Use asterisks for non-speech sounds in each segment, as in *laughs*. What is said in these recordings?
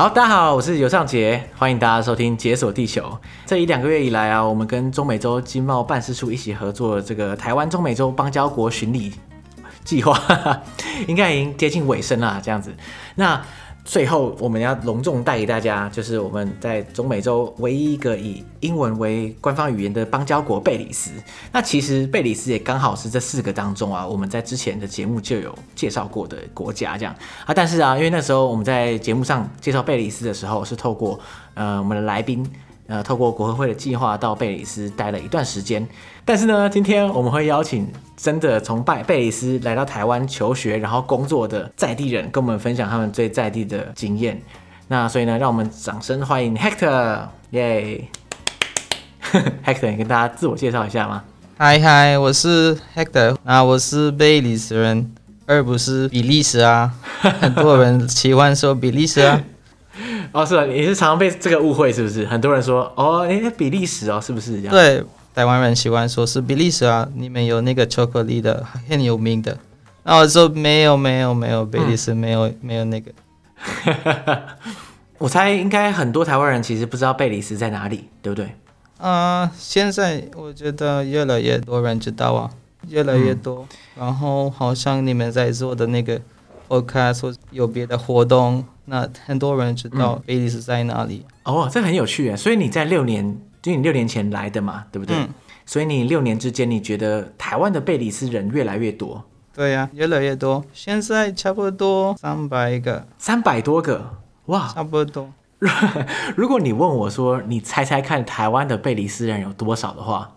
好，大家好，我是尤尚杰，欢迎大家收听《解锁地球》。这一两个月以来啊，我们跟中美洲经贸办事处一起合作这个台湾中美洲邦交国巡礼计划，*laughs* 应该已经接近尾声了。这样子，那。最后，我们要隆重带给大家，就是我们在中美洲唯一一个以英文为官方语言的邦交国——贝里斯。那其实贝里斯也刚好是这四个当中啊，我们在之前的节目就有介绍过的国家，这样啊。但是啊，因为那时候我们在节目上介绍贝里斯的时候，是透过呃我们的来宾。呃，透过国合会的计划到贝里斯待了一段时间，但是呢，今天我们会邀请真的从拜贝里斯来到台湾求学，然后工作的在地人，跟我们分享他们最在地的经验。那所以呢，让我们掌声欢迎 Hector，耶、yeah!！Hector，*laughs* 你跟大家自我介绍一下吗？嗨嗨，我是 Hector，啊，我是贝里斯人，而不是比利时啊。*laughs* 很多人喜欢说比利时啊。哦，是啊，你是常常被这个误会，是不是？很多人说，哦，哎，比利时哦，是不是这样？对，台湾人喜欢说是比利时啊，你们有那个巧克力的，很有名的。然后我说没有，没有，没有，比利时没有，嗯、没有那个。*laughs* 我猜应该很多台湾人其实不知道贝里斯在哪里，对不对？啊、呃，现在我觉得越来越多人知道啊，越来越多。嗯、然后好像你们在做的那个。我看说有别的活动，那很多人知道贝里斯在哪里。嗯、哦，这很有趣耶。所以你在六年，就你六年前来的嘛，对不对？嗯、所以你六年之间，你觉得台湾的贝里斯人越来越多？对呀、啊，越来越多。现在差不多三百个，三百多个，哇，差不多。*laughs* 如果你问我说，你猜猜看台湾的贝里斯人有多少的话，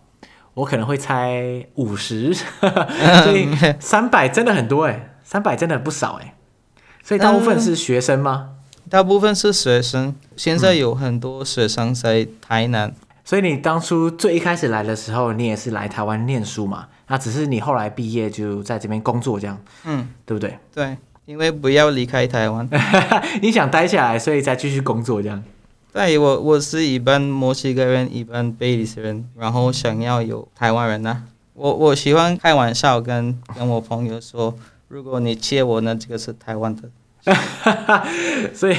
我可能会猜五十。*laughs* 所以三百真的很多哎。三百真的不少哎，所以大部分是学生吗？嗯，大部分是学生，现在有很多学生在台南。嗯，所以你当初最一开始来的时候，你也是来台湾念书嘛？那只是你后来毕业就在这边工作这样，嗯，对不对？对，因为不要离开台湾，*laughs* 你想待下来，所以才继续工作这样。对，我我是一半墨西哥人，一半贝里斯人，然后想要有台湾人呢，啊。我我喜欢开玩笑跟跟我朋友说。如果你切我呢，这个是台湾的，*laughs* 所以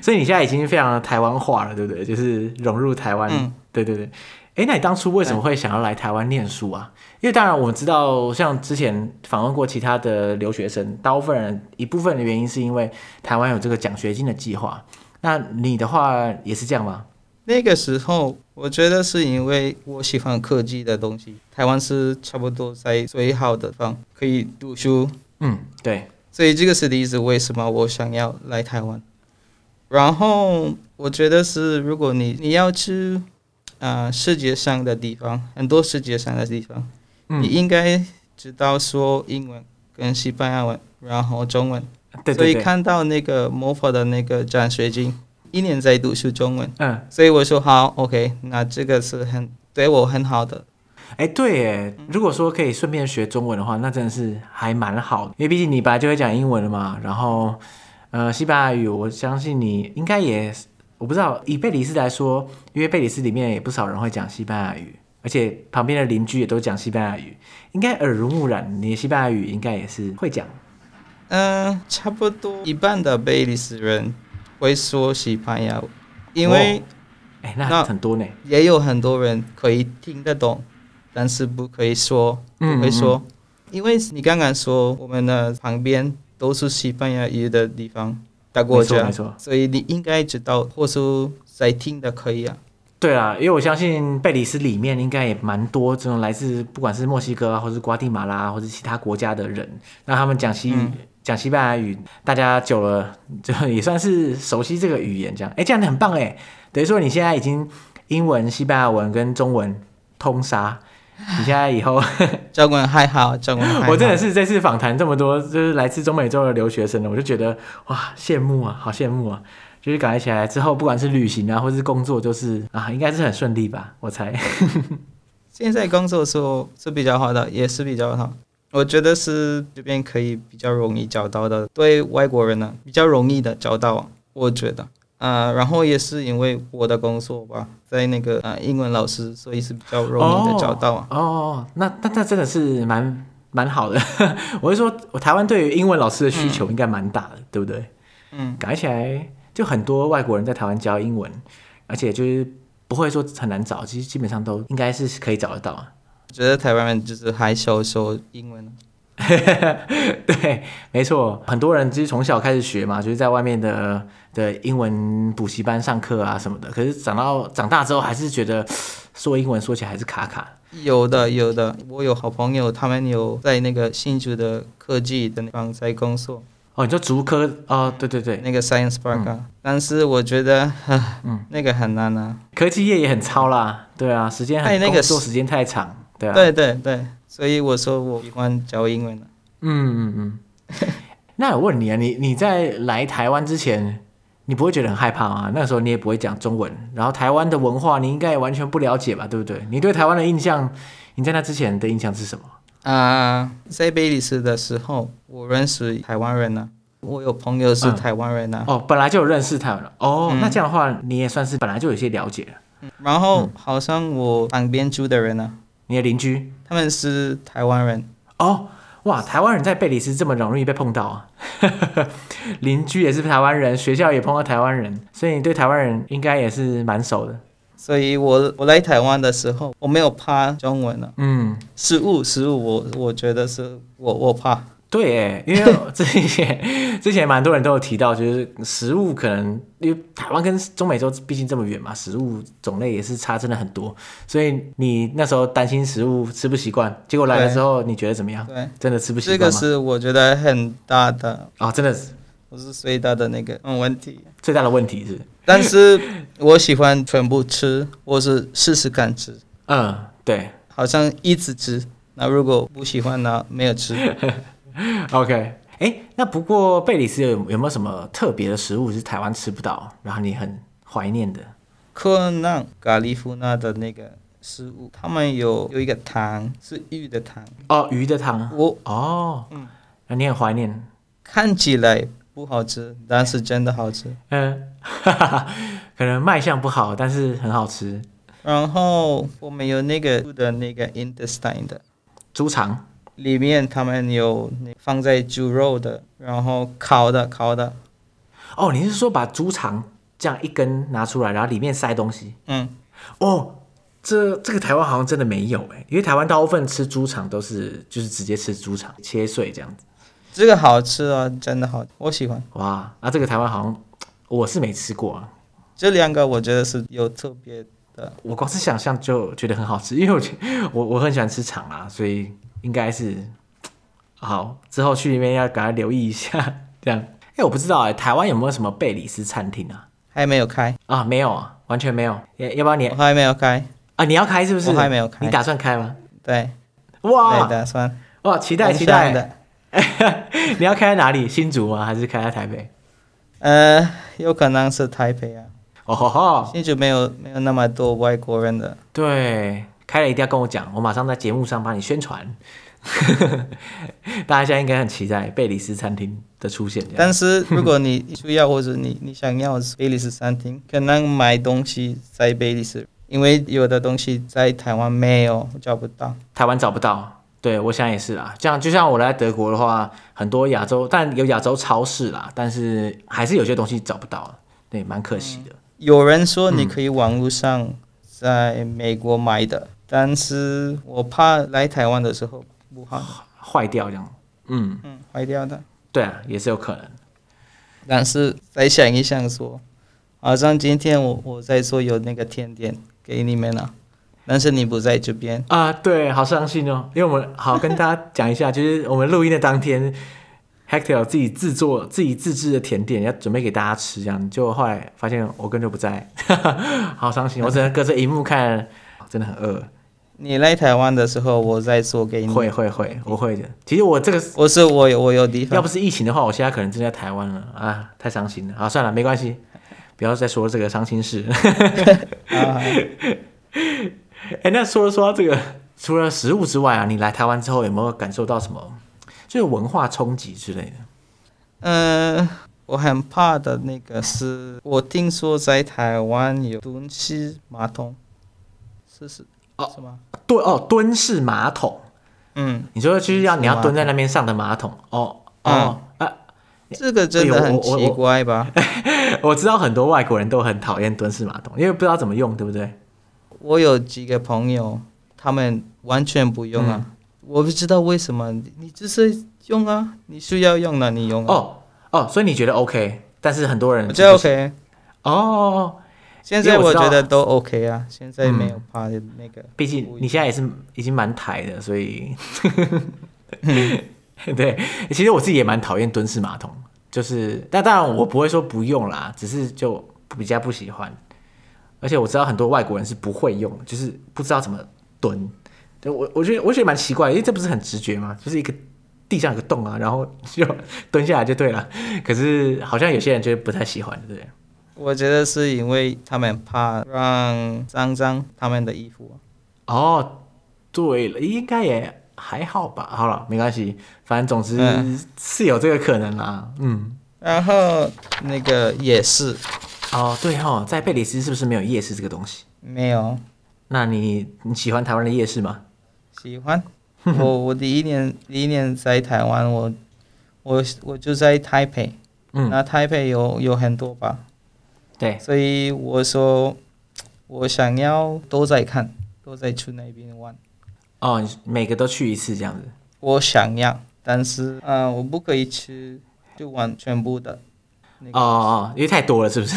所以你现在已经非常的台湾化了，对不对？就是融入台湾，嗯、对对对。哎，那你当初为什么会想要来台湾念书啊？因为当然我们知道，像之前访问过其他的留学生，大部分人一部分的原因是因为台湾有这个奖学金的计划。那你的话也是这样吗？那个时候，我觉得是因为我喜欢科技的东西。台湾是差不多在最好的方可以读书。嗯，对。所以这个是例子，为什么我想要来台湾。然后我觉得是，如果你你要去啊、呃、世界上的地方，很多世界上的地方，嗯、你应该知道说英文跟西班牙文，然后中文。对对对。所以看到那个魔法的那个奖学金。一年在读书中文，嗯，所以我说好，OK，那这个是很对我很好的。哎，对，哎，如果说可以顺便学中文的话，那真的是还蛮好的，因为毕竟你本来就会讲英文了嘛。然后，呃，西班牙语，我相信你应该也，我不知道以贝里斯来说，因为贝里斯里面也不少人会讲西班牙语，而且旁边的邻居也都讲西班牙语，应该耳濡目染，你的西班牙语应该也是会讲。嗯，差不多一半的贝里斯人。会说西班牙，因为哎，那很多呢，也有很多人可以听得懂，但是不可以说，不会说，嗯。嗯，因为你刚刚说我们的旁边都是西班牙语的地方大国家，所以你应该知道或是在听的可以啊。对啊，因为我相信贝里斯里面应该也蛮多这种来自不管是墨西哥啊，或是瓜地马拉，或者其他国家的人，那他们讲西语。嗯。讲西班牙语，大家久了就也算是熟悉这个语言，这样，哎，这样很棒哎，等于说你现在已经英文、西班牙文跟中文通杀，*laughs* 你现在以后中文还好，中文还好。*laughs* 我真的是这次访谈这么多就是来自中美洲的留学生呢，我就觉得哇，羡慕啊，好羡慕啊，就是感觉起来之后，不管是旅行啊，或是工作，就是啊，应该是很顺利吧，我猜。*laughs* 现在工作是是比较好的，也是比较好。我觉得是这边可以比较容易找到的，对外国人呢比较容易的找到，我觉得啊、呃，然后也是因为我的工作吧，在那个啊、呃、英文老师，所以是比较容易的找到啊。哦，哦，那那那真的是蛮蛮好的。*laughs* 我是说，我台湾对于英文老师的需求应该蛮大的，嗯、对不对？嗯，改起来就很多外国人在台湾教英文，而且就是不会说很难找，其实基本上都应该是可以找得到。我觉得台湾人就是害羞说英文。*laughs* 对，没错，很多人其实从小开始学嘛，就是在外面的的英文补习班上课啊什么的。可是长到长大之后，还是觉得说英文说起来还是卡卡。有的，有的，我有好朋友，他们有在那个新竹的科技的地方在工作。哦，你说竹科？哦，对对对，那个 Science Park，嗯。但是我觉得，*laughs* 嗯，那个很难啊。科技业也很超啦，对啊，时间很，那个做时间太长，对啊。对对对。所以我说我喜欢教英文了。嗯嗯嗯。*laughs* 那我问你啊，你你在来台湾之前，你不会觉得很害怕吗？那个时候你也不会讲中文，然后台湾的文化你应该也完全不了解吧？对不对？你对台湾的印象，你在那之前的印象是什么？啊，在贝里斯的时候，我认识台湾人呢、啊，我有朋友是台湾人呢、啊嗯。哦，本来就有认识台湾人。哦、嗯，那这样的话，你也算是本来就有些了解了。嗯、然后好像我旁边住的人呢、啊。你的邻居，他们是台湾人哦，哇，台湾人在贝里斯这么容易被碰到啊！*laughs* 邻居也是台湾人，学校也碰到台湾人，所以你对台湾人应该也是蛮熟的。所以我我来台湾的时候，我没有怕中文了、啊。嗯，食物食物，我我觉得是我我怕。对，因为之前之前蛮多人都有提到，就是食物可能因为台湾跟中美洲毕竟这么远嘛，食物种类也是差真的很多，所以你那时候担心食物吃不习惯，结果来了之后你觉得怎么样？对，真的吃不习惯吗？这个是我觉得很大的啊、哦，真的是，我是最大的那个嗯问题，最大的问题是，但是我喜欢全部吃，或是试试看吃，嗯，对，好像一直吃，那如果不喜欢呢，没有吃。*laughs* *laughs* OK，哎，那不过贝里斯有有没有什么特别的食物是台湾吃不到，然后你很怀念的？可能加利福尼亚的那个食物，他们有有一个汤是鱼的汤。哦，鱼的汤。我哦，嗯，那你很怀念？看起来不好吃，但是真的好吃。嗯，哈哈，可能卖相不好，但是很好吃。然后我们有那个的那个 intestine 的猪肠。里面他们有放在猪肉的，然后烤的烤的。哦，你是说把猪肠这样一根拿出来，然后里面塞东西？嗯。哦，这这个台湾好像真的没有哎，因为台湾大部分吃猪肠都是就是直接吃猪肠切碎这样子。这个好吃啊，真的好，我喜欢。哇，那这个台湾好像我是没吃过啊。这两个我觉得是有特别的，我光是想象就觉得很好吃，因为我我我很喜欢吃肠啊，所以。应该是 *tsk* 好，之后去那边要赶快留意一下，*laughs* 这样。哎，我不知道哎，台湾有没有什么贝里斯餐厅啊？还没有开啊？没有啊，完全没有。要要不然你还没有开啊？你要开是不是？我还没有开。你打算开吗？对，哇，打算哇，期待期待的。*laughs* 你要开在哪里？新竹吗？还是开在台北？呃，有可能是台北啊。哦吼吼，新竹没有没有那么多外国人的。对。开了一定要跟我讲，我马上在节目上帮你宣传。*laughs* 大家现在应该很期待贝里斯餐厅的出现。但是如果你需要或者你你想要贝里斯餐厅，可能买东西在贝里斯，因为有的东西在台湾没有，找不到。台湾找不到，对，我想也是啦。这样就像我来德国的话，很多亚洲，但有亚洲超市啦，但是还是有些东西找不到，对，蛮可惜的。嗯，有人说你可以网络上在美国买的。但是我怕来台湾的时候不好坏掉这样，嗯嗯，坏掉的，对啊，也是有可能。但是再想一想说，好像今天我我在说有那个甜点给你们了，但是你不在这边啊，对，好伤心哦。因为我们好跟大家讲一下，就是我们录音的当天，Hector 自己制作自己自制的甜点要准备给大家吃，这样就后来发现我根本就不在，*laughs* 好伤心，我只能隔着荧幕看，真的很饿。你来台湾的时候，我再做给你。会会会，我会的。其实我这个，我是我有我有地方。要不是疫情的话，我现在可能正在台湾了啊，太伤心了。啊，算了，没关系，不要再说这个伤心事。*laughs* *laughs* 哎、欸，那说说这个，除了食物之外啊，你来台湾之后有没有感受到什么，就是文化冲击之类的？嗯，我很怕的那个是，我听说在台湾有蹲式马桶，是是。哦，什么？蹲哦，蹲式马桶。嗯，你说就是要你要蹲在那边上的马桶。哦哦、嗯、啊，这个真的很奇怪吧？哎、*laughs* 我，知道很多外国人都很讨厌蹲式马桶，因为不知道怎么用，对不对？我有几个朋友，他们完全不用啊，嗯、我不知道为什么。你就是用啊，你需要用那你用啊。哦哦，所以你觉得 OK，但是很多人我觉得 OK。哦，现在我觉得都 OK 啊，现在没有怕的那个。毕竟你现在也是已经蛮抬的，所以。*laughs* 对，其实我自己也蛮讨厌蹲式马桶，就是，但当然我不会说不用啦，只是就比较不喜欢。而且我知道很多外国人是不会用，就是不知道怎么蹲。对，我我觉得我觉得蛮奇怪，因为这不是很直觉吗？就是一个地上有个洞啊，然后就蹲下来就对了。可是好像有些人就是不太喜欢，对不对？我觉得是因为他们怕让脏脏他们的衣服。哦，对了，应该也。还好吧，好了，没关系，反正总之是有这个可能啦。嗯，嗯，然后那个夜市，哦，对哦，在贝里斯是不是没有夜市这个东西？没有。那你你喜欢台湾的夜市吗？喜欢。我我第一年 *laughs* 第一年在台湾，我我我就在台北，嗯，那台北有有很多吧？对。所以我说，我想要都在看，都在去那边玩。哦，每个都去一次这样子。我想要，但是，嗯、呃，我不可以吃，就玩全部的。哦哦，因为太多了，是不是？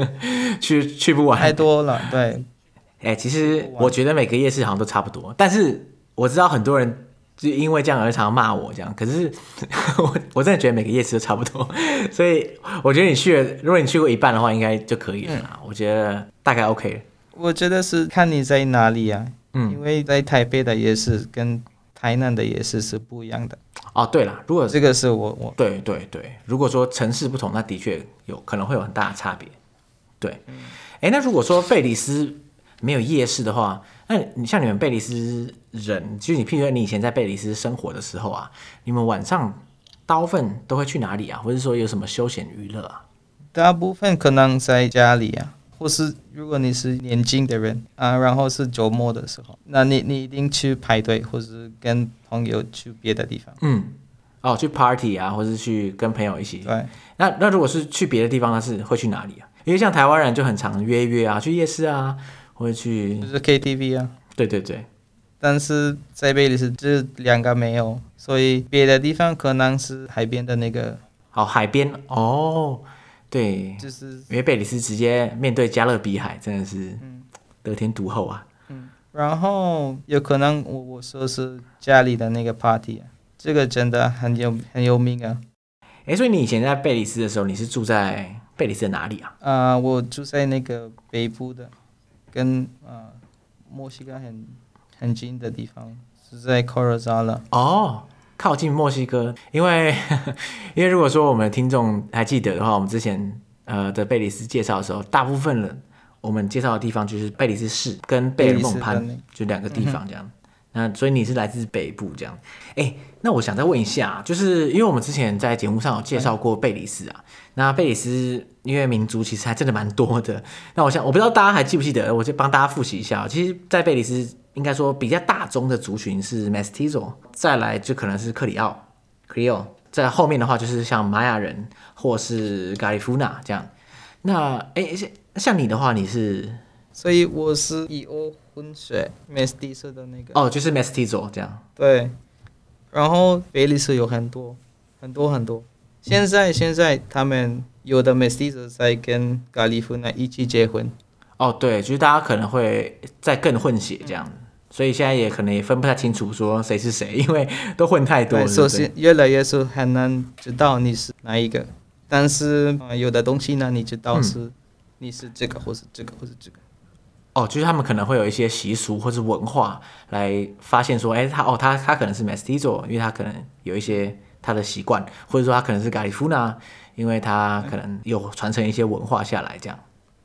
*laughs* 去去不完。太多了，对。*laughs* 哎、欸，其实我觉得每个夜市好像都差不多，但是我知道很多人就因为这样而常骂我这样。可是 *laughs* 我我真的觉得每个夜市都差不多，所以我觉得你去了，如果你去过一半的话，应该就可以了。嗯、我觉得大概 OK。我觉得是看你在哪里啊。嗯，因为在台北的夜市跟台南的夜市是不一样的。哦，对了，如果这个是我我对对对，如果说城市不同，那的确有可能会有很大的差别。对，哎、嗯，那如果说贝里斯没有夜市的话，那你像你们贝里斯人，就是你譬如说你以前在贝里斯生活的时候啊，你们晚上大部分都会去哪里啊？或者说有什么休闲娱乐啊？大部分可能在家里啊。或是如果你是年轻的人啊，然后是周末的时候，那你你一定去排队，或是跟朋友去别的地方。嗯，哦，去 party 啊，或是去跟朋友一起。对，那那如果是去别的地方，那是会去哪里啊？因为像台湾人就很常约约啊，去夜市啊，或者去就是 KTV 啊。对对对，但是在贝里斯这两个没有，所以别的地方可能是海边的那个。哦，海边哦。对，就是因为贝里斯直接面对加勒比海，真的是得天独厚啊。嗯，然后有可能我我说是家里的那个 party 啊，这个真的很有很有名啊。哎，所以你以前在贝里斯的时候，你是住在贝里斯的哪里啊？啊、呃，我住在那个北部的，跟啊、呃、墨西哥很很近的地方，是在 Corozal。哦。靠近墨西哥，因为 *laughs* 因为如果说我们听众还记得的话，我们之前呃的贝里斯介绍的时候，大部分人我们介绍的地方就是贝里斯市跟贝尔蒙潘，就两个地方这样。那所以你是来自北部这样。哎，那我想再问一下，就是因为我们之前在节目上有介绍过贝里斯啊，那贝里斯因为民族其实还真的蛮多的。那我想我不知道大家还记不记得，我就帮大家复习一下。其实，在贝里斯。应该说比较大宗的族群是 Mestizo，再来就可能是克里奥 c r e o 在后面的话就是像玛雅人或是 Garifuna 这样。那哎，像像你的话，你是？所以我是以欧混血 Mestizo 的那个。哦，就是 Mestizo 这样。对。然后贝里斯有很多很多很多。现在现在他们有的 Mestizo 在跟 Garifuna 一起结婚。哦，对，就是大家可能会再更混血这样。所以现在也可能也分不太清楚说谁是谁，因为都混太多了。首先，越来越是很难知道你是哪一个。但是，呃、有的东西呢，你知道是你是这个，或是这个，或是这个。哦，就是他们可能会有一些习俗或是文化来发现说，哎，他哦，他他可能是 Mestizo，因为他可能有一些他的习惯，或者说他可能是 Garifuna，因为他可能有传承一些文化下来这样。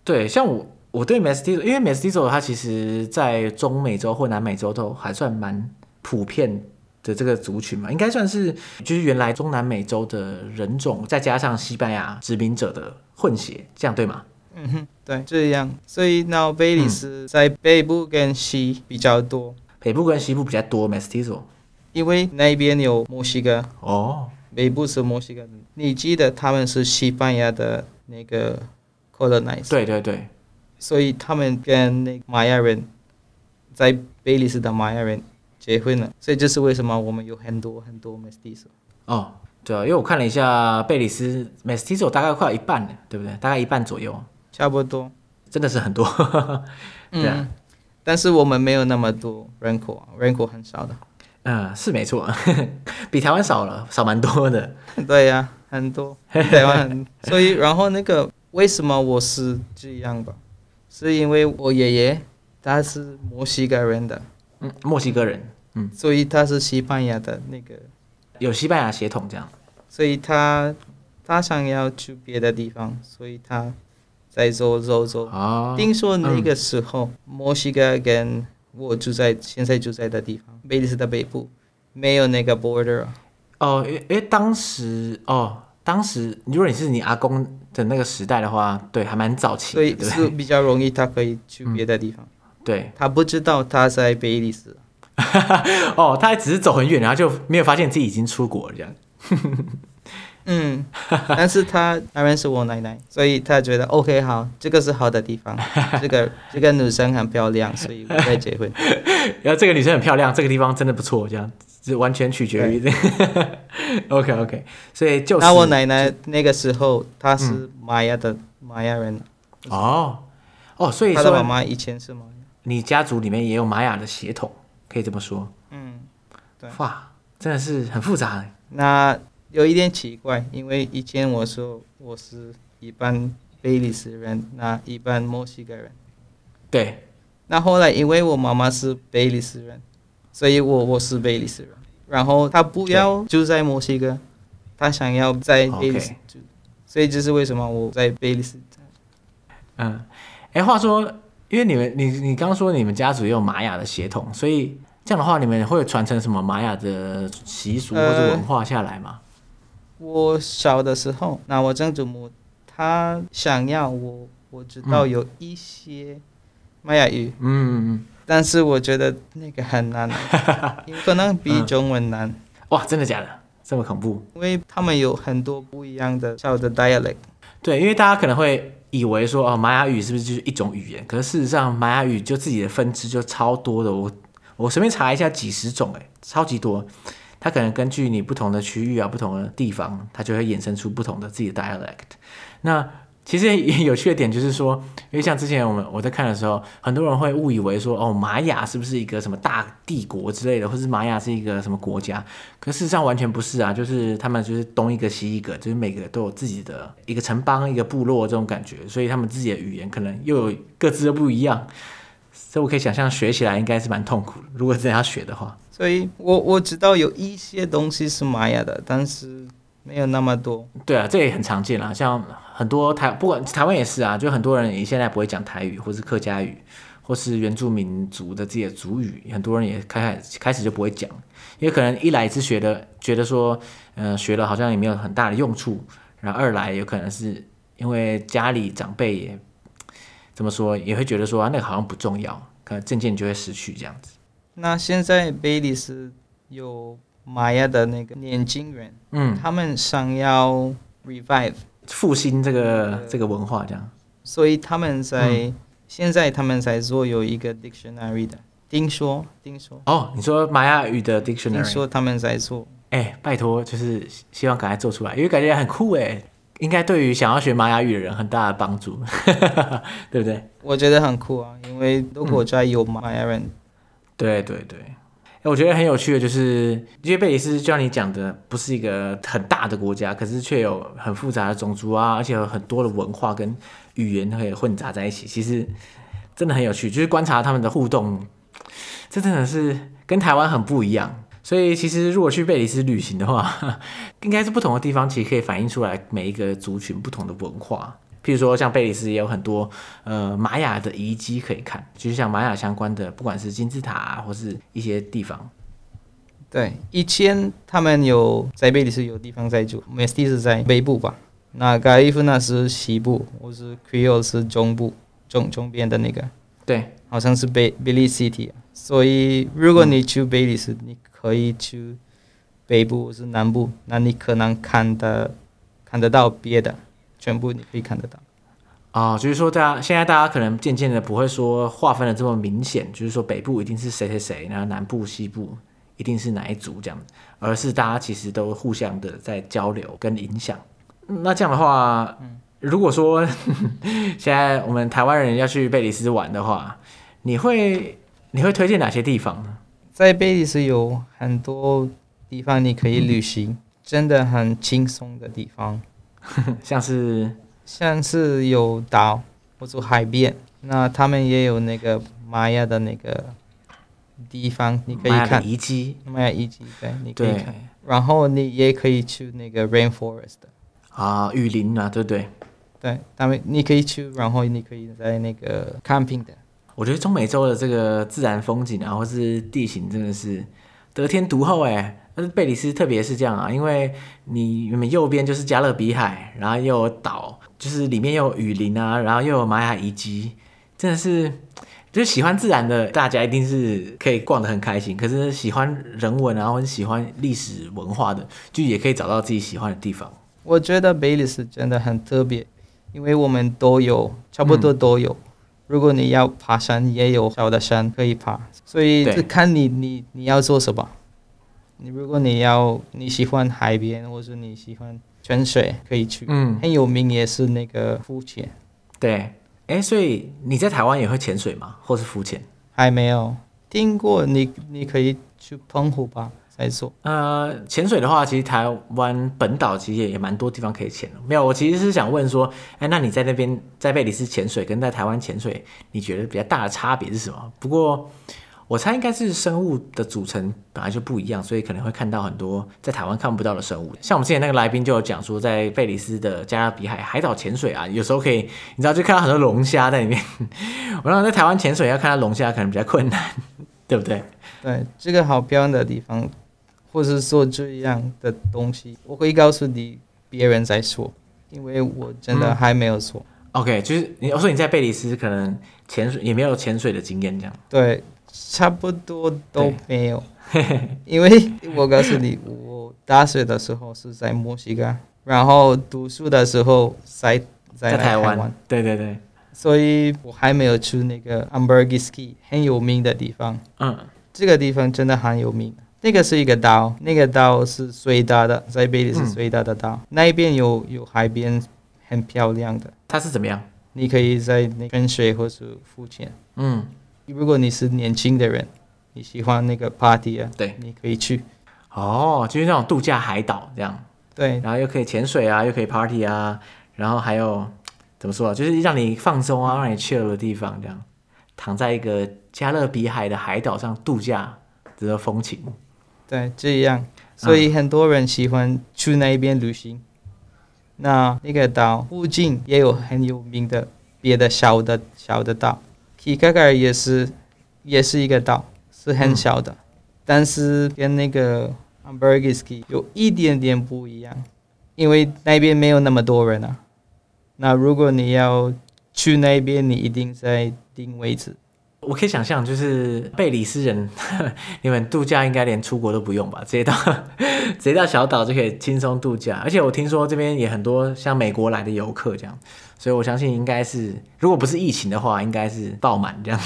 对，像我。我对 Mestizo，因为 Mestizo 它其实在中美洲或南美洲都还算蛮普遍的这个族群嘛，应该算是就是原来中南美洲的人种，再加上西班牙殖民者的混血，这样对吗？嗯哼，对，这样。所以那贝里斯在北部跟西比较多，北部跟西部比较多 Mestizo，因为那边有墨西哥哦，北部是墨西哥。你记得他们是西班牙的那个 colonize？对对对。所以他们跟那玛雅人在贝里斯的玛雅人结婚了，所以这是为什么我们有很多很多 mestizo。哦，对啊，因为我看了一下贝里斯 mestizo 大概快有一半了，对不对？大概一半左右。差不多。真的是很多。*laughs* 对啊。嗯。但是我们没有那么多人口啊，人口很少的。嗯，是没错，*laughs* 比台湾少了，少蛮多的。*laughs* 对呀、啊，很多。台湾，所以然后那个为什么我是这样吧？是因为我爷爷他是墨西哥人的，嗯，墨西哥人，嗯，所以他是西班牙的那个，有西班牙血统这样，所以他他想要去别的地方，所以他在走走走。哦，听说那个时候、嗯、墨西哥跟我住在现在住在的地方，贝里斯的北部没有那个 border。哦，诶诶，当时哦。当时，如果你是你阿公的那个时代的话，对，还蛮早期，所以是比较容易，他可以去别的地方。嗯、对，他不知道他在贝里斯。*laughs* 哦，他还只是走很远，然后就没有发现自己已经出国了这样。嗯，但是他当然是我奶奶，所以他觉得 OK 好，这个是好的地方，*laughs* 这个这个女生很漂亮，所以我再结婚。然后这个女生很漂亮，这个地方真的不错，这样。是完全取决于 *laughs* OK OK，所以就是。那我奶奶那个时候她是玛雅的玛雅人。哦哦，所以她的妈妈以前是玛雅。你家族里面也有玛雅的血统，可以这么说。嗯，对。哇，真的是很复杂。那有一点奇怪，因为以前我说我是一半贝里斯人，那一半墨西哥人。对。那后来因为我妈妈是贝里斯人。所以我我是贝里斯人，然后他不要住在墨西哥，他想要在贝里斯住，所以这是为什么我在贝里斯。嗯，哎，话说，因为你们你你刚刚说你们家族有玛雅的血统，所以这样的话，你们会传承什么玛雅的习俗或者文化下来吗？呃，我小的时候，那我曾祖母她想要我，我知道有一些玛雅语，嗯嗯嗯。但是我觉得那个很难，*laughs* 可能比中文难。嗯。哇，真的假的？这么恐怖？因为他们有很多不一样的小的 dialect。对，因为大家可能会以为说，哦，玛雅语是不是就是一种语言？可是事实上，玛雅语就自己的分支就超多的。我我随便查一下，几十种，哎，超级多。它可能根据你不同的区域啊、不同的地方，它就会衍生出不同的自己的 dialect。那其实有趣的点就是说，因为像之前我们我在看的时候，很多人会误以为说，哦，玛雅是不是一个什么大帝国之类的，或是玛雅是一个什么国家？可事实上完全不是啊，就是他们就是东一个西一个，就是每个都有自己的一个城邦、一个部落这种感觉，所以他们自己的语言可能又有各自的不一样。所以我可以想象学起来应该是蛮痛苦的，如果真的要学的话。所以我我知道有一些东西是玛雅的，但是。没有那么多，对啊，这也很常见啦。像很多台，不管台湾也是啊，就很多人也现在不会讲台语，或是客家语，或是原住民族的自己的族语，很多人也开开开始就不会讲，因为可能一来是学的，觉得说，嗯、呃，学了好像也没有很大的用处，然后二来有可能是因为家里长辈也怎么说，也会觉得说啊，那个好像不重要，可能渐渐就会失去这样子。那现在贝里斯有。玛雅的那个年轻人，嗯，他们想要 revive 复兴这个这个文化，这样，所以他们在、嗯、现在他们在做有一个 dictionary 的，听说听说。哦，你说玛雅语的 dictionary，听说他们在做，哎、欸，拜托，就是希望赶快做出来，因为感觉很酷哎，应该对于想要学玛雅语的人很大的帮助，*laughs* 对不对？我觉得很酷啊，因为如果在有玛雅人，对对对。我觉得很有趣的，就是因为贝里斯就像你讲的，不是一个很大的国家，可是却有很复杂的种族啊，而且有很多的文化跟语言可以混杂在一起。其实真的很有趣，就是观察他们的互动，这真的是跟台湾很不一样。所以其实如果去贝里斯旅行的话，*laughs* 应该是不同的地方，其实可以反映出来每一个族群不同的文化。譬如说，像贝里斯也有很多呃玛雅的遗迹可以看，就是像玛雅相关的，不管是金字塔啊，或是一些地方。对，以前他们有在贝里斯有地方在住，Mestizo 是在北部吧？那加利福纳是西部，或是 Creole 是中部，中中边的那个。对，好像是贝贝里斯 City。所以如果你去贝里斯，嗯，你可以去北部或是南部，那你可能看的看得到别的，全部你可以看得到。啊、哦，就是说，大家现在大家可能渐渐的不会说划分的这么明显，就是说北部一定是谁谁谁，然后南部、西部一定是哪一组这样，而是大家其实都互相的在交流跟影响。那这样的话，如果说 *laughs* 现在我们台湾人要去贝里斯玩的话，你会你会推荐哪些地方呢？在贝里斯有很多地方你可以旅行，嗯、真的很轻松的地方，*laughs* 像是。像是有岛或者海边，那他们也有那个玛雅的那个地方，你可以看遗迹。玛雅遗迹，对，你可以看。然后你也可以去那个 rainforest 啊，雨林啊，对不对？对，他们你可以去，然后你可以在那个 camping 的。我觉得中美洲的这个自然风景啊，或是地形，真的是得天独厚哎。但是贝里斯特别是这样啊，因为你你们右边就是加勒比海，然后又有岛。就是里面又有雨林啊，然后又有玛雅遗迹，真的是，就是喜欢自然的大家一定是可以逛得很开心。可是喜欢人文啊，或者喜欢历史文化的，就也可以找到自己喜欢的地方。我觉得贝里斯真的很特别，因为我们都有，差不多都有。嗯、如果你要爬山，也有小的山可以爬，所以就看你你你要做什么。你如果你要你喜欢海边，或者你喜欢。泉水可以去，嗯，很有名也是那个浮潜。对，哎、欸，所以你在台湾也会潜水吗？或是浮潜？还没有听过，你你可以去澎湖吧，再说。呃，潜水的话，其实台湾本岛其实也也蛮多地方可以潜的。没有，我其实是想问说，哎、欸，那你在那边在贝里斯潜水，跟在台湾潜水，你觉得比较大的差别是什么？不过。我猜应该是生物的组成本来就不一样，所以可能会看到很多在台湾看不到的生物。像我们之前那个来宾就有讲说，在贝里斯的加勒比海海岛潜水啊，有时候可以，你知道就看到很多龙虾在里面。我让在台湾潜水要看到龙虾可能比较困难，对不对？对，这个好漂亮的地方，或是做这样的东西，我会告诉你别人在说，因为我真的还没有说。嗯、OK，就是你我说你在贝里斯可能潜水也没有潜水的经验，这样对。差不多都没有，因为我告诉你，我大学的时候是在墨西哥，然后读书的时候在在，在台湾，对对对，所以我还没有去那个 Ambergris Caye 很有名的地方。嗯，这个地方真的很有名。那个是一个岛，那个岛是最大的，在贝里是最大的岛。嗯、那边有有海边，很漂亮的。它是怎么样？你可以在那潜水或是浮潜。嗯。如果你是年轻的人，你喜欢那个 party 啊，对，你可以去。哦，就是那种度假海岛这样。对，然后又可以潜水啊，又可以 party 啊，然后还有怎么说啊，就是让你放松啊，让你 chill 的地方，这样躺在一个加勒比海的海岛上度假，这个风情。对，这样，所以很多人喜欢去那边旅行。那那个岛附近也有很有名的别的小的小的岛。皮卡卡也是，也是一个岛，是很小的，但是跟那个 Ambergris Caye 有一点点不一样，因为那边没有那么多人啊。那如果你要去那边，你一定在定位置。我可以想象，就是贝里斯人，*laughs* 你们度假应该连出国都不用吧？直接到 *laughs* 直接到小岛就可以轻松度假。而且我听说这边也很多像美国来的游客这样。所以我相信应该是，如果不是疫情的话，应该是爆满这样。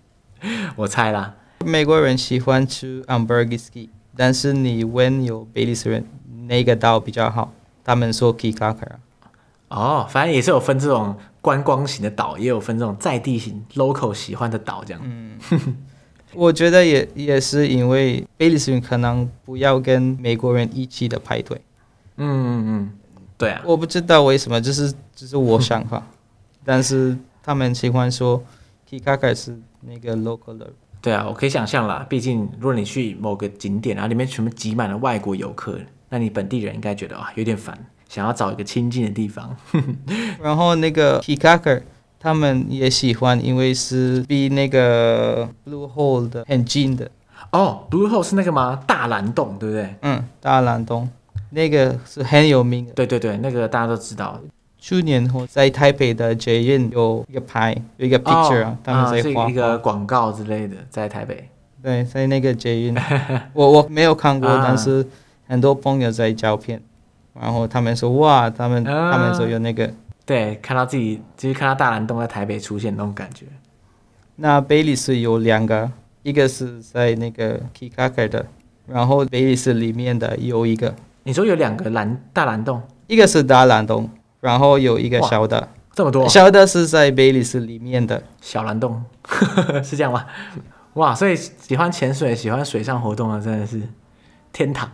*laughs* 我猜啦。美国人喜欢吃 Caye，但是你问有贝里斯人哪个岛比较好，他们说 Kikaka。哦，反正也是有分这种观光型的岛，也有分这种在地型 local 喜欢的岛这样。嗯，*laughs* 我觉得也也是因为贝里斯人可能不要跟美国人一起的排队。嗯嗯嗯。对啊，我不知道为什么，就是只是我想法，*laughs* 但是他们喜欢说 Kikaka 是那个 local 的。对啊，我可以想象啦，毕竟如果你去某个景点，然后里面全部挤满了外国游客，那你本地人应该觉得啊有点烦，想要找一个清静的地方。*laughs* 然后那个 Kikaka 他们也喜欢，因为是比那个 Blue Hole 的很近的。哦，Blue Hole 是那个吗？大蓝洞，对不对？嗯，大蓝洞。那个是很有名的，对对对，那个大家都知道。去年我在台北的捷运有一个牌，有一个 picture 啊，他们在画、啊、一个广告之类的，在台北。对，在那个捷运，我我没有看过，*laughs* 但是很多朋友在照片，然后他们说哇，他们他们说有那个，对，看到自己就是看到大蓝洞在台北出现那种感觉。那贝里斯有两个，一个是在那个 Kikaker 的，然后贝里斯里面的有一个。你说有两个蓝大蓝洞，一个是大蓝洞，然后有一个小的。这么多，小的是在贝里斯里面的小蓝洞，*laughs* 是这样吗？哇，所以喜欢潜水、喜欢水上活动的真的是天堂。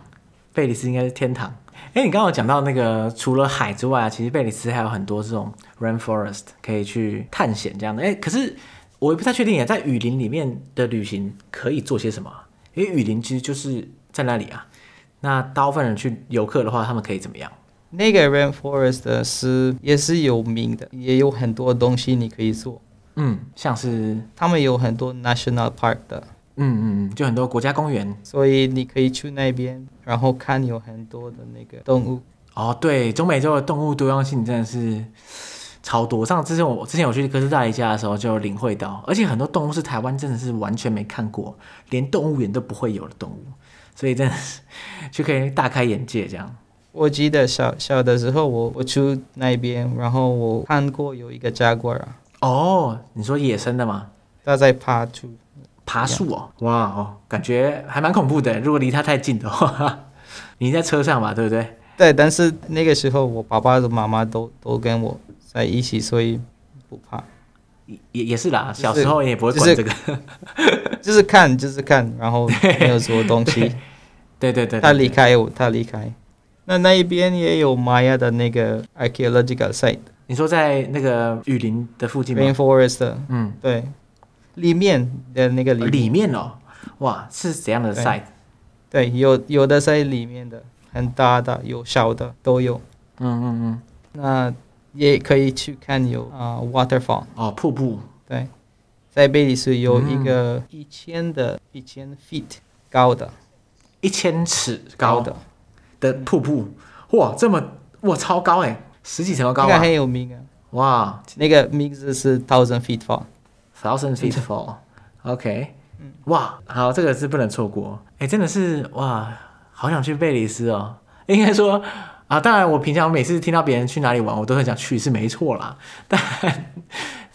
贝里斯应该是天堂。哎，你刚刚有讲到那个，除了海之外啊，其实贝里斯还有很多这种 rainforest 可以去探险这样的。哎，可是我也不太确定啊，在雨林里面的旅行可以做些什么？因为雨林其实就是在那里啊。那大部分人去游客的话，他们可以怎么样？那个 rainforest 是也是有名的，也有很多东西你可以做。嗯，像是他们有很多 national park 的。嗯嗯嗯，就很多国家公园，所以你可以去那边，然后看有很多的那个动物。哦，对，中美洲的动物多样性真的是超多。上之前我之前我去哥斯达黎加的时候就领会到，而且很多动物是台湾真的是完全没看过，连动物园都不会有的动物，所以真的是 *laughs* 就可以大开眼界这样。我记得小小的时候我，我我去那边，然后我看过有一个 jaguar 啊。哦，你说野生的吗？它在爬树，爬树哦，哇哦，感觉还蛮恐怖的。如果离它太近的话，*laughs* 你在车上嘛，对不对？对，但是那个时候我爸爸和妈妈都都跟我在一起，所以不怕。也也是啦，小时候也不会管这个，就是、*laughs* 就是看就是看，然后没有什么东西。*laughs* 对对对，对，他离开我，他离开。那那一边也有玛雅的那个 archaeological site。你说在那个雨林的附近吗？Rainforest。嗯，对，里面的那个里面，里面哦，哇，是怎样的 site？对，对，有有的在里面的，很大的，有小的都有。嗯嗯嗯。那也可以去看有啊、uh, waterfall。哦，瀑布。对，在贝里斯有一个一千的、嗯、一千 feet 高的，一千尺高的。的瀑布，哇，这么哇超高哎，十几层楼高啊！那个很有名啊！哇，那个名字是 Thousand Feet Fall，Thousand Feet *laughs* Fall，OK，哇，好，这个是不能错过，哎，真的是哇，好想去贝里斯哦。应该说啊，当然我平常每次听到别人去哪里玩，我都很想去，是没错啦。但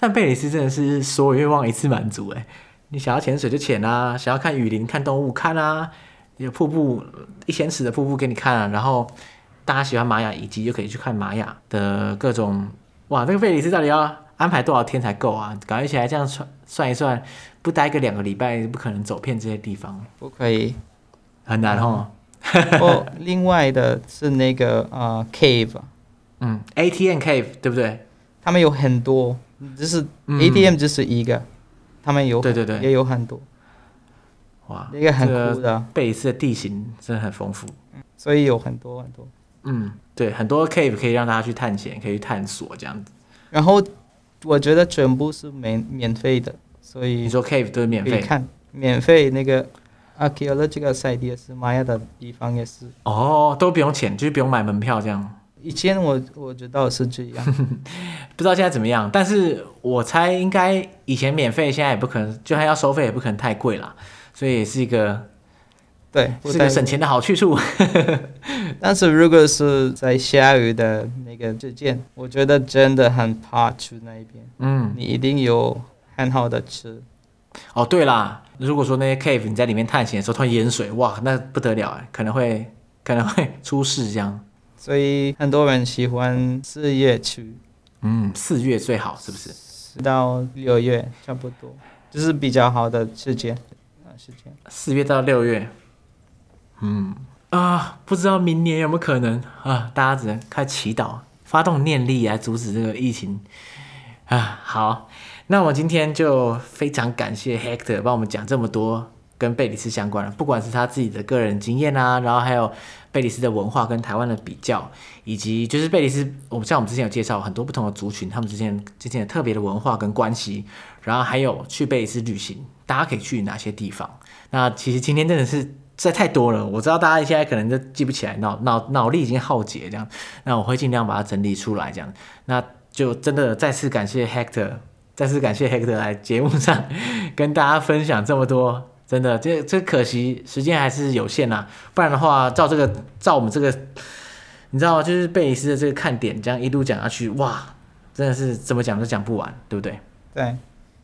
但贝里斯真的是所有愿望一次满足哎，你想要潜水就潜啊，想要看雨林、看动物看啊。有瀑布，一千尺的瀑布给你看啊，然后大家喜欢玛雅遗迹，就可以去看玛雅的各种。哇，这个贝里斯到底要安排多少天才够啊？搞起来这样算算一算，不待个两个礼拜，不可能走遍这些地方。不可以，很难哦。哦，另外的是那个呃 cave，嗯，ATM cave 对不对？他们有很多，就是 ATM 就是一个，嗯、他们有对对对，也有很多。哇，那个很酷的，贝里斯的地形真的很丰富，所以有很多很多。嗯，对，很多 cave 可以让大家去探险，可以去探索这样子。然后我觉得全部是免免费的，所以你说 cave 都是免费？看免费那个 archaeological site 也是玛雅的地方也是。哦，都不用钱，就是不用买门票这样。以前我我知道是这样，*laughs* 不知道现在怎么样，但是我猜应该以前免费，现在也不可能，就算要收费也不可能太贵啦。所以也是一个，对，是个省钱的好去处。*laughs* 但是如果是在下雨的那个之间，我觉得真的很怕去那一边。嗯，你一定有很好的吃。哦，对啦，如果说那些 cave 你在里面探险的时候突然淹水，哇，那不得了哎，可能会可能会出事这样。所以很多人喜欢四月去。嗯，四月最好是不是？四到六月差不多，就是比较好的时间。四月到六月，嗯啊，不知道明年有没有可能啊？大家只能开祈祷，发动念力来阻止这个疫情啊。好，那我今天就非常感谢 Hector 帮我们讲这么多跟贝里斯相关的，不管是他自己的个人经验啊，然后还有贝里斯的文化跟台湾的比较，以及就是贝里斯，我们像我们之前有介绍很多不同的族群，他们之间之间的特别的文化跟关系，然后还有去贝里斯旅行。大家可以去哪些地方？那其实今天真的是实在太多了，我知道大家现在可能都记不起来，脑脑脑力已经耗竭这样。那我会尽量把它整理出来，这样。那就真的再次感谢 Hector，再次感谢 Hector 来节目上跟大家分享这么多真的，这这可惜时间还是有限呐，不然的话，照这个照我们这个，你知道吗？就是贝里斯的这个看点，这样一路讲下去，哇，真的是怎么讲都讲不完，对不对？对，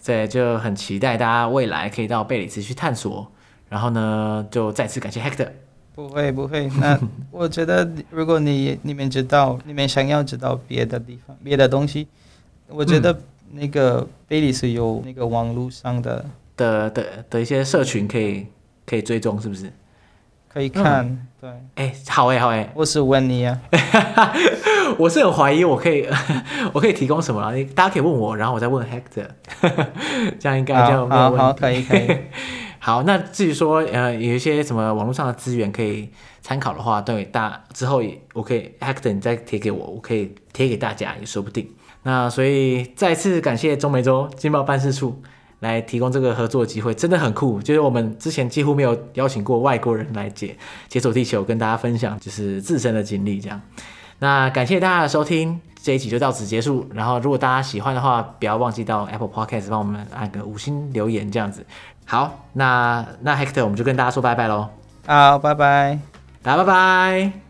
对，就很期待大家未来可以到贝里斯去探索。然后呢，就再次感谢 Hector。不会不会，那我觉得如果你你们知道，你们想要知道别的地方、别的东西，我觉得那个贝里是有那个网络上的。的的的一些社群可以可以追踪，是不是？可以看，嗯、对。哎、欸，好哎、欸，好哎、欸。我是问你啊，*laughs* 我是很怀疑我可以 *laughs* 我可以提供什么啊？大家可以问我，然后我再问 Hector，*laughs* 这样应该就没有问题。好，好，可以，可以。好，那至于说呃有一些什么网络上的资源可以参考的话，对大之后我可以 Hector 你再贴给我，我可以贴给大家也说不定。那所以再次感谢中美洲经贸办事处。来提供这个合作机会，真的很酷。就是我们之前几乎没有邀请过外国人来解解锁地球，跟大家分享就是自身的经历这样。那感谢大家的收听，这一集就到此结束。然后如果大家喜欢的话，不要忘记到 Apple Podcast 帮我们按个五星留言这样子。好，那那 Hector 我们就跟大家说拜拜喽。好，拜拜，大家拜拜。